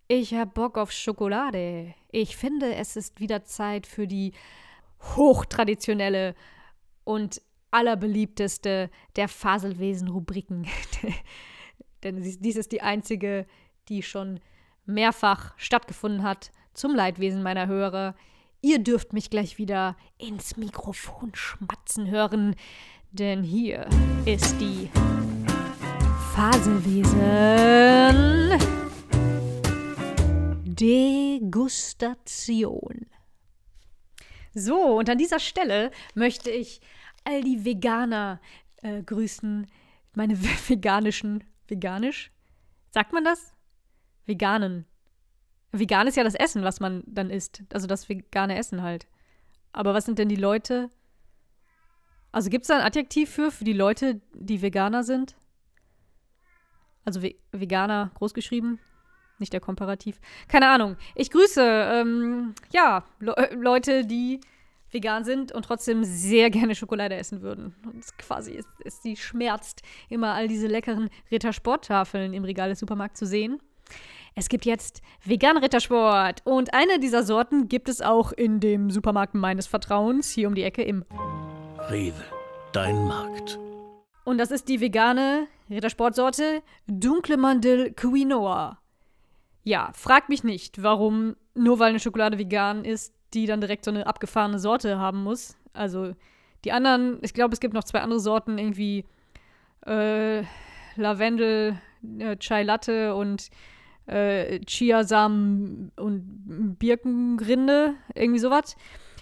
Ich hab Bock auf Schokolade. Ich finde, es ist wieder Zeit für die hochtraditionelle und allerbeliebteste der Faselwesen-Rubriken. Denn dies ist die einzige, die schon mehrfach stattgefunden hat, zum Leidwesen meiner Hörer. Ihr dürft mich gleich wieder ins Mikrofon schmatzen hören, denn hier ist die Faselwesen. Degustation. So, und an dieser Stelle möchte ich all die Veganer äh, grüßen. Meine veganischen. Veganisch? Sagt man das? Veganen. Vegan ist ja das Essen, was man dann isst. Also das vegane Essen halt. Aber was sind denn die Leute? Also gibt es da ein Adjektiv für, für die Leute, die Veganer sind? Also Ve Veganer großgeschrieben, nicht der Komparativ. Keine Ahnung. Ich grüße, ähm, ja, Le Leute, die vegan sind und trotzdem sehr gerne Schokolade essen würden. Und quasi ist, ist sie schmerzt, immer all diese leckeren Rittersporttafeln im Regal des Supermarkts zu sehen. Es gibt jetzt vegan Rittersport und eine dieser Sorten gibt es auch in dem Supermarkt meines Vertrauens hier um die Ecke im Rewe, dein Markt. Und das ist die vegane Rittersportsorte Dunkle Mandel Quinoa. Ja, fragt mich nicht, warum nur weil eine Schokolade vegan ist, die dann direkt so eine abgefahrene Sorte haben muss. Also die anderen, ich glaube, es gibt noch zwei andere Sorten, irgendwie äh, Lavendel, äh, Chai Latte und äh, Chiasamen und Birkenrinde, irgendwie sowas.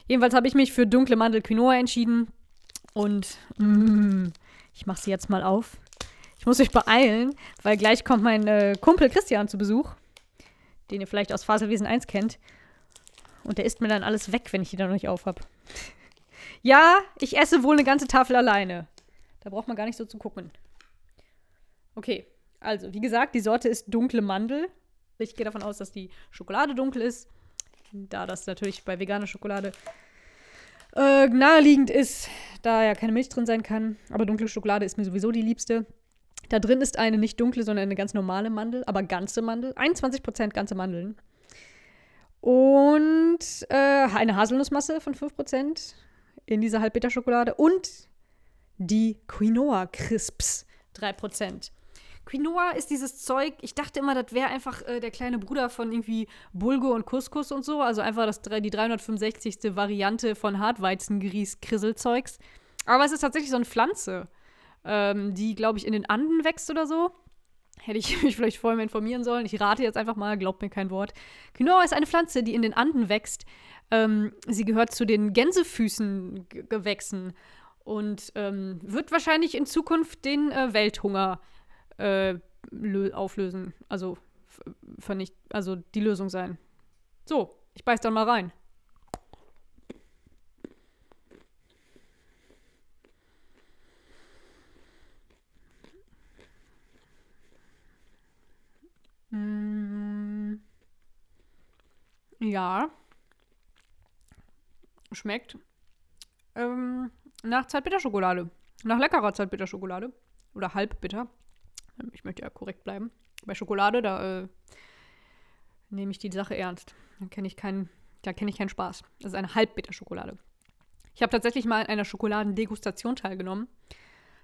Jedenfalls habe ich mich für dunkle Mandel Quinoa entschieden und mm, Ich mache sie jetzt mal auf. Ich muss mich beeilen, weil gleich kommt mein äh, Kumpel Christian zu Besuch, den ihr vielleicht aus Faselwesen 1 kennt. Und der isst mir dann alles weg, wenn ich die dann noch nicht auf habe. ja, ich esse wohl eine ganze Tafel alleine. Da braucht man gar nicht so zu gucken. Okay, also wie gesagt, die Sorte ist dunkle Mandel. Ich gehe davon aus, dass die Schokolade dunkel ist. Da das natürlich bei veganer Schokolade äh, naheliegend ist, da ja keine Milch drin sein kann. Aber dunkle Schokolade ist mir sowieso die liebste. Da drin ist eine nicht dunkle, sondern eine ganz normale Mandel, aber ganze Mandel. 21% ganze Mandeln. Und äh, eine Haselnussmasse von 5% in dieser Halbbitterschokolade. Und die Quinoa Crisps 3%. Quinoa ist dieses Zeug, ich dachte immer, das wäre einfach äh, der kleine Bruder von irgendwie Bulgur und Couscous und so. Also einfach das, die 365. Variante von Hartweizengrieß-Krisselzeugs. Aber es ist tatsächlich so eine Pflanze, ähm, die, glaube ich, in den Anden wächst oder so. Hätte ich mich vielleicht vorher mal informieren sollen. Ich rate jetzt einfach mal, glaubt mir kein Wort. Quinoa ist eine Pflanze, die in den Anden wächst. Ähm, sie gehört zu den Gänsefüßengewächsen und ähm, wird wahrscheinlich in Zukunft den äh, Welthunger äh, auflösen. Also vernicht, also die Lösung sein. So, ich beiß dann mal rein. Mm. Ja. Schmeckt ähm, nach Zartbitterschokolade. Nach leckerer Zartbitterschokolade. Oder halbbitter. Ich möchte ja korrekt bleiben. Bei Schokolade, da äh, nehme ich die Sache ernst. Da kenne ich keinen, da kenne ich keinen Spaß. Das ist eine Halbbitterschokolade. Ich habe tatsächlich mal an einer Schokoladendegustation teilgenommen.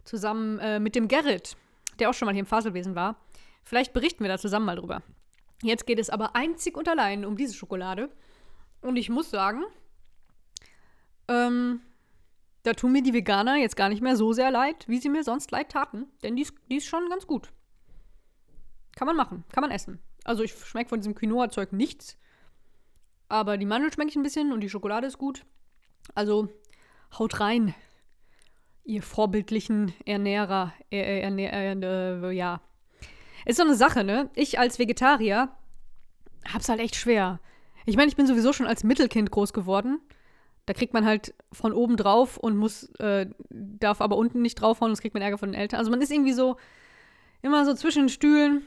Zusammen äh, mit dem Gerrit, der auch schon mal hier im Faselwesen war. Vielleicht berichten wir da zusammen mal drüber. Jetzt geht es aber einzig und allein um diese Schokolade. Und ich muss sagen, ähm, da tun mir die Veganer jetzt gar nicht mehr so sehr leid, wie sie mir sonst leid taten. Denn die ist, die ist schon ganz gut. Kann man machen, kann man essen. Also ich schmecke von diesem Quinoa-Zeug nichts. Aber die Mandel schmecke ich ein bisschen und die Schokolade ist gut. Also haut rein, ihr vorbildlichen Ernährer. Äh, Ernähr, äh, ja. Ist so eine Sache, ne? Ich als Vegetarier hab's halt echt schwer. Ich meine, ich bin sowieso schon als Mittelkind groß geworden. Da kriegt man halt von oben drauf und muss, äh, darf aber unten nicht draufhauen, das kriegt man Ärger von den Eltern. Also man ist irgendwie so immer so zwischen den Stühlen.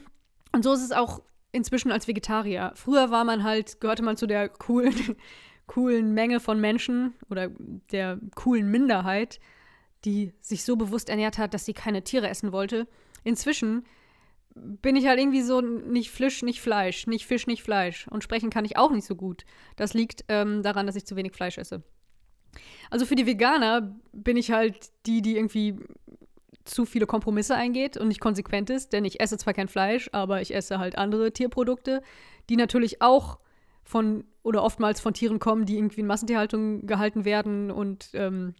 Und so ist es auch inzwischen als Vegetarier. Früher war man halt, gehörte man zu der coolen, coolen Menge von Menschen oder der coolen Minderheit, die sich so bewusst ernährt hat, dass sie keine Tiere essen wollte. Inzwischen bin ich halt irgendwie so nicht Fisch, nicht Fleisch, nicht Fisch, nicht Fleisch. Und sprechen kann ich auch nicht so gut. Das liegt ähm, daran, dass ich zu wenig Fleisch esse. Also für die Veganer bin ich halt die, die irgendwie zu viele Kompromisse eingeht und nicht konsequent ist, denn ich esse zwar kein Fleisch, aber ich esse halt andere Tierprodukte, die natürlich auch von oder oftmals von Tieren kommen, die irgendwie in Massentierhaltung gehalten werden und ähm,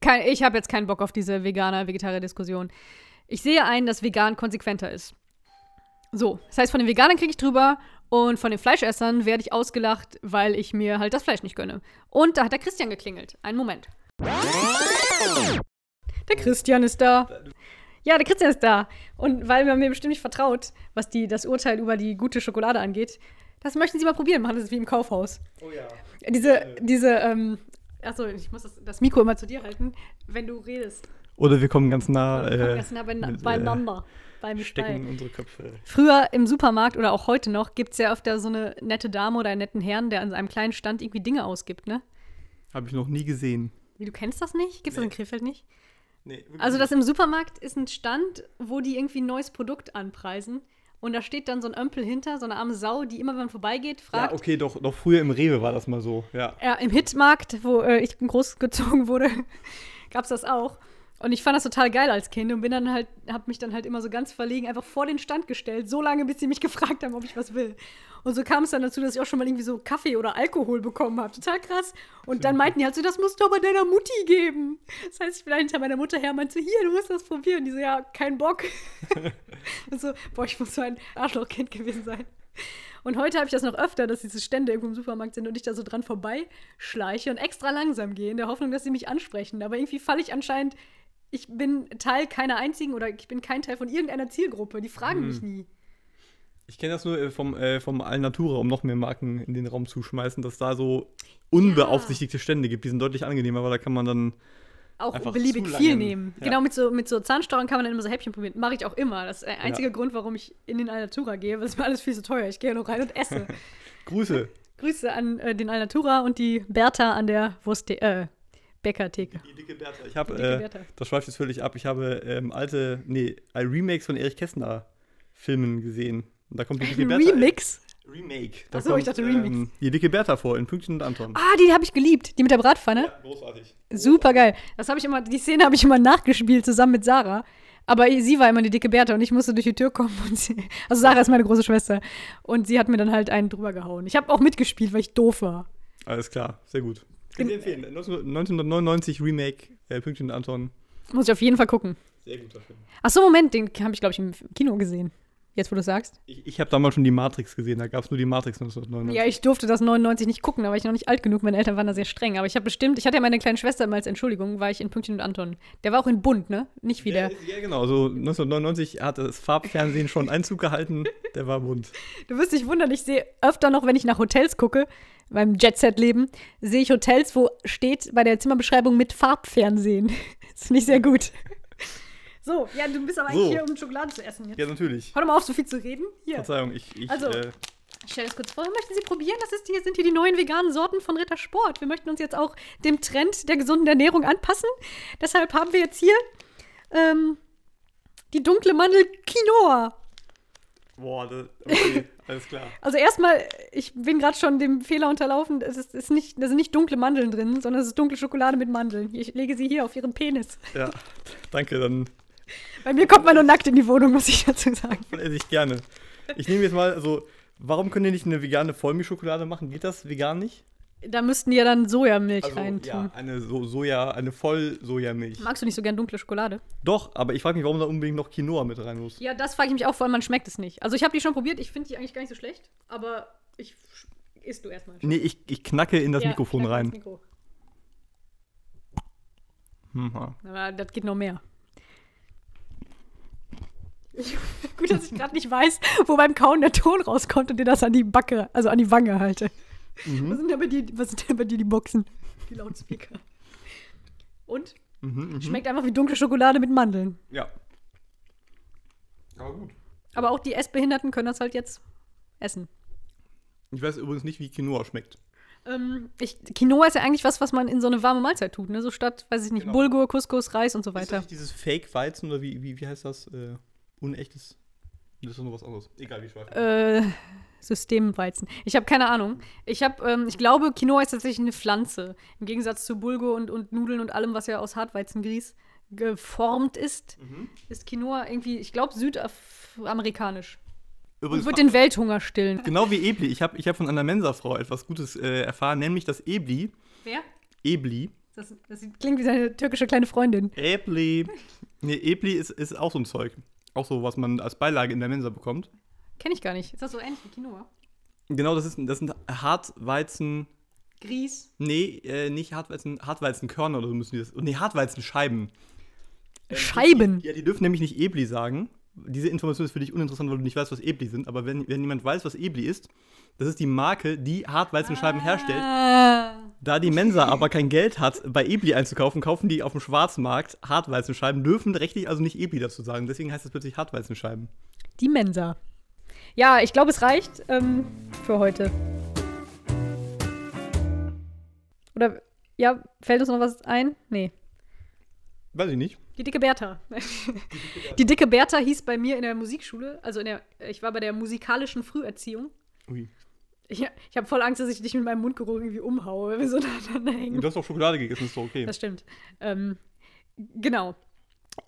kein, ich habe jetzt keinen Bock auf diese Veganer-Vegetarier-Diskussion. Ich sehe ein, dass vegan konsequenter ist. So, das heißt, von den Veganern kriege ich drüber und von den Fleischessern werde ich ausgelacht, weil ich mir halt das Fleisch nicht gönne. Und da hat der Christian geklingelt. Einen Moment. Der Christian ist da. Ja, der Christian ist da. Und weil man mir bestimmt nicht vertraut, was die, das Urteil über die gute Schokolade angeht, das möchten Sie mal probieren. Machen das wie im Kaufhaus. Oh ja. Diese, diese, ähm, achso, ich muss das, das Mikro immer zu dir halten, wenn du redest. Oder wir kommen ganz nah, äh, ganz nah mit, beieinander. Äh, stecken bei. unsere Köpfe. Früher im Supermarkt oder auch heute noch gibt es ja öfter so eine nette Dame oder einen netten Herrn, der an einem kleinen Stand irgendwie Dinge ausgibt, ne? Habe ich noch nie gesehen. Wie, du kennst das nicht? Gibt es nee. das in Krefeld nicht? Nee, also das im Supermarkt ist ein Stand, wo die irgendwie ein neues Produkt anpreisen. Und da steht dann so ein Ömpel hinter, so eine arme Sau, die immer, wenn man vorbeigeht, fragt. Ja, okay, doch, doch früher im Rewe war das mal so, ja. Ja, im Hitmarkt, wo äh, ich großgezogen wurde, gab es das auch. Und ich fand das total geil als Kind und bin dann halt, hab mich dann halt immer so ganz verlegen einfach vor den Stand gestellt, so lange, bis sie mich gefragt haben, ob ich was will. Und so kam es dann dazu, dass ich auch schon mal irgendwie so Kaffee oder Alkohol bekommen habe. Total krass. Und dann meinten die halt so, das musst du aber deiner Mutti geben. Das heißt, ich bin hinter meiner Mutter her und meinte hier, du musst das probieren. Und die so, ja, kein Bock. und so, boah, ich muss so ein Arschlochkind gewesen sein. Und heute habe ich das noch öfter, dass diese Stände irgendwo im Supermarkt sind und ich da so dran vorbeischleiche und extra langsam gehe, in der Hoffnung, dass sie mich ansprechen. Aber irgendwie falle ich anscheinend ich bin Teil keiner einzigen oder ich bin kein Teil von irgendeiner Zielgruppe. Die fragen Hm. mich nie. Ich kenne das nur äh, vom, äh, vom Alnatura, um noch mehr Marken in den Raum zu schmeißen, dass da so unbeaufsichtigte Stände gibt. Die sind deutlich angenehmer, weil da kann man dann. Auch beliebig viel nehmen. Ja. Genau, mit so, mit so Zahnstochern kann man dann immer so Häppchen probieren. Mache ich auch immer. Das ist der einzige Grund, warum ich in den Alnatura gehe, weil es mir alles viel zu teuer. Ich gehe ja nur rein und esse. Grüße. Grüße an äh, den Alnatura und die Bertha an der Wurst äh, Bäckertheke. Die dicke Bertha. Ich habe, Die dicke äh, das schweift jetzt völlig ab. Ich habe ähm, alte, nee, äh, Remakes von Erich Kästner Filmen gesehen. Und da kommt die dicke Bertha. Remix? Remake. Da Ach so, ich kommt, dachte Remix. Ähm, die dicke Bertha vor, in Pünktchen und Anton. Ah, die habe ich geliebt. Die mit der Bratpfanne. Ja, großartig. Super geil. Das habe ich immer, die Szene habe ich immer nachgespielt zusammen mit Sarah. Aber sie war immer die dicke Bertha und ich musste durch die Tür kommen. Und sie, also Sarah ist meine große Schwester. Und sie hat mir dann halt einen drüber gehauen. Ich habe auch mitgespielt, weil ich doof war. Alles klar, sehr gut. Kann ich empfehlen. 1999 Remake, äh, Pünktchen und Anton. Muss ich auf jeden Fall gucken. Sehr guter Film. Ach so, Moment, den habe ich, glaube ich, im Kino gesehen. Jetzt, wo du sagst. Ich, ich habe damals schon die Matrix gesehen, da gab es nur die Matrix 1999. Ja, ich durfte das 99 nicht gucken, da war ich noch nicht alt genug. Meine Eltern waren da sehr streng. Aber ich habe bestimmt, ich hatte ja meine kleine Schwester immer als Entschuldigung, war ich in Pünktchen und Anton. Der war auch in Bunt, ne? Nicht wie ja, der. ja, genau. Also 1999 hat das Farbfernsehen schon Einzug gehalten. Der war bunt. Du wirst dich wundern, ich sehe öfter noch, wenn ich nach Hotels gucke, beim Jet-Set-Leben, sehe ich Hotels, wo steht bei der Zimmerbeschreibung mit Farbfernsehen. Das finde ich sehr gut. So, ja, du bist aber eigentlich So. hier, um Schokolade zu essen jetzt. Ja, natürlich. Hör doch mal auf, so viel zu reden. Hier, Verzeihung, ich. ich Also, äh, ich stelle das kurz vor. Möchten Sie probieren? Das ist hier, sind hier die neuen veganen Sorten von Ritter Sport. Wir möchten uns jetzt auch dem Trend der gesunden Ernährung anpassen. Deshalb haben wir jetzt hier ähm, die dunkle Mandel Quinoa. boah, das, okay, alles klar. Also erstmal, ich bin gerade schon dem Fehler unterlaufen. Es ist, ist nicht, da sind nicht dunkle Mandeln drin, sondern es ist dunkle Schokolade mit Mandeln. Ich lege sie hier auf ihren Penis. Ja, danke, dann, Bei mir kommt man nur nackt in die Wohnung, muss ich dazu sagen. dann esse ich gerne. Ich nehme jetzt mal, also, warum können ihr nicht eine vegane Vollmilchschokolade machen? Geht das vegan nicht? Da müssten die ja dann Sojamilch Also, reintun. ja, eine so Soja, eine Voll-Sojamilch. Magst du nicht so gern dunkle Schokolade? Doch, aber ich frage mich, warum da unbedingt noch Quinoa mit rein muss. Ja, das frage ich mich auch, vor allem man schmeckt es nicht. Also ich habe die schon probiert, ich finde die eigentlich gar nicht so schlecht, aber ich isst du erstmal. Nee, ich, ich knacke in das Ja, Mikrofon rein. ins Mikro. Hm. Aber das geht noch mehr. Ich, gut, dass ich gerade nicht weiß, wo beim Kauen der Ton rauskommt und dir das an die Backe, also an die Wange halte. Mhm. Was sind denn bei dir, was sind denn bei dir die Boxen? Die Lautspeaker. Und? Mhm, mhm. Schmeckt einfach wie dunkle Schokolade mit Mandeln. Ja. Aber gut. Aber auch die Essbehinderten können das halt jetzt essen. Ich weiß übrigens nicht, wie Quinoa schmeckt. Ähm, ich, Quinoa ist ja eigentlich was, was man in so eine warme Mahlzeit tut, ne? So statt, weiß ich nicht, Genau. Bulgur, Couscous, Reis und so Ist das weiter. nicht dieses Fake-Weizen oder wie, wie, wie heißt das? Äh, unechtes? Das ist doch noch was anderes. Egal, wie schweifen. Äh, Systemweizen. Ich habe keine Ahnung. Ich habe, ähm, ich glaube, Quinoa ist tatsächlich eine Pflanze. Im Gegensatz zu Bulgur und, und Nudeln und allem, was ja aus Hartweizengrieß geformt ist, Mhm. ist Quinoa irgendwie, ich glaube, südamerikanisch. Übrigens, wird den Welthunger stillen. genau wie Ebli. Ich habe ich hab von einer Mensa-Frau etwas Gutes äh, erfahren, nämlich dass Ebli, Wer? Ebli, Das, das klingt wie seine türkische kleine Freundin. Ebli, nee, Ebli ist, ist auch so ein Zeug. Auch so, was man als Beilage in der Mensa bekommt. Kenne ich gar nicht. Ist das so ähnlich wie Quinoa? Genau, das, ist, das sind Hartweizen, Grieß. nee, äh, nicht Hartweizen, Hartweizenkörner oder so müssen die das, nee, Hartweizenscheiben. Scheiben. Ja, die dürfen nämlich nicht Ebli sagen. Diese Information ist für dich uninteressant, weil du nicht weißt, was Ebli sind. Aber wenn, wenn jemand weiß, was Ebli ist, das ist die Marke, die Hartweizenscheiben herstellt. Da die Mensa aber kein Geld hat, bei Ebli einzukaufen, kaufen die auf dem Schwarzmarkt Hartweizenscheiben, dürfen rechtlich also nicht Ebli dazu sagen. Deswegen heißt es plötzlich Hartweizenscheiben. Die Mensa. Ja, ich glaube, es reicht ähm, für heute. Oder, ja, fällt uns noch was ein? Nee. Weiß ich nicht. Die dicke Bertha. Die dicke Bertha hieß bei mir in der Musikschule, also in der, ich war bei der musikalischen Früherziehung. Ui. Ich, ich habe voll Angst, dass ich dich mit meinem Mundgeruch irgendwie umhaue, wenn wir so aneinander hängen. Du hast auch Schokolade gegessen, ist doch okay. Das stimmt. Ähm, genau.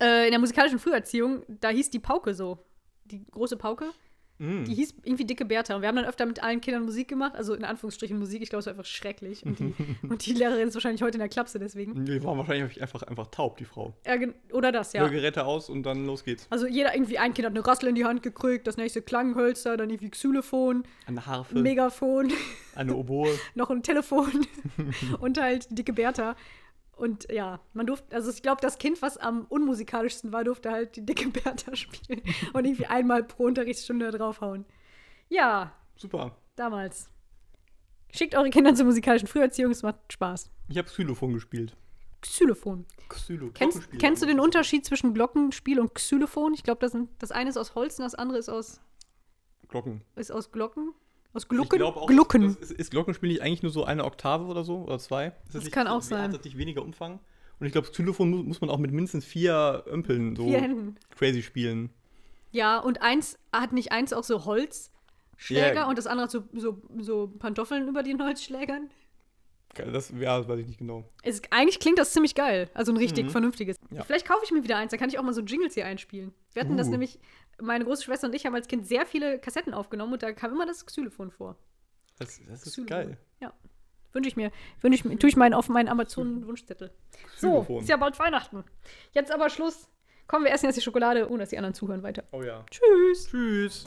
Äh, in der musikalischen Früherziehung, da hieß die Pauke so. Die große Pauke. Mm. Die hieß irgendwie Dicke Bertha. Und wir haben dann öfter mit allen Kindern Musik gemacht. Also in Anführungsstrichen Musik. Ich glaube, es war einfach schrecklich. Und die, und die Lehrerin ist wahrscheinlich heute in der Klapse deswegen. Die war wahrscheinlich einfach, einfach taub, die Frau. Ja, oder das, ja. Hörgeräte aus und dann los geht's. Also jeder irgendwie, ein Kind hat eine Rassel in die Hand gekriegt, das nächste Klanghölzer, dann irgendwie Xylophon, Eine Harfe, ein Megafon, eine Oboe. noch ein Telefon und halt Dicke Bertha. Und ja, man durfte, also ich glaube, das Kind, was am unmusikalischsten war, durfte halt die dicke Bertha spielen und irgendwie einmal pro Unterrichtsstunde draufhauen. Ja, Super. damals. Schickt eure Kinder zur musikalischen Früherziehung, es macht Spaß. Ich habe Xylophon gespielt. Xylophon. Xylo Kennst, kennst du den Unterschied zwischen Glockenspiel und Xylophon? Ich glaube, das, das eine ist aus Holz und das andere ist aus, Glocken. ist aus Glocken. Aus Ich Glucken? auch, Glucken. Das ist, ist Glockenspiel nicht eigentlich nur so eine Oktave oder so? Oder zwei? Ist Das nicht- kann auch Hat sein. das nicht weniger Umfang? Und ich glaube, Xylophon muss, muss man auch mit mindestens vier Ömpeln so Vier crazy spielen. Ja, und eins hat nicht eins auch so Holzschläger Ja. und das andere hat so, so, so Pantoffeln über den Holzschlägern? Das, ja, das weiß ich nicht genau. Es, eigentlich klingt das ziemlich geil. Also ein richtig Mhm. vernünftiges. Ja. Vielleicht kaufe ich mir wieder eins, da kann ich auch mal so Jingles hier einspielen. Wir hatten das Uh. nämlich, meine große Schwester und ich haben als Kind sehr viele Kassetten aufgenommen und da kam immer das Xylophon vor. Das, das ist Xylophon. geil. Ja. Wünsche ich mir. Wünsche ich mir. Tue ich meinen auf meinen Amazon-Wunschzettel. So, ist ja bald Weihnachten. Jetzt aber Schluss. Kommen wir essen jetzt die Schokolade, ohne dass die anderen zuhören weiter. Oh ja. Tschüss. Tschüss.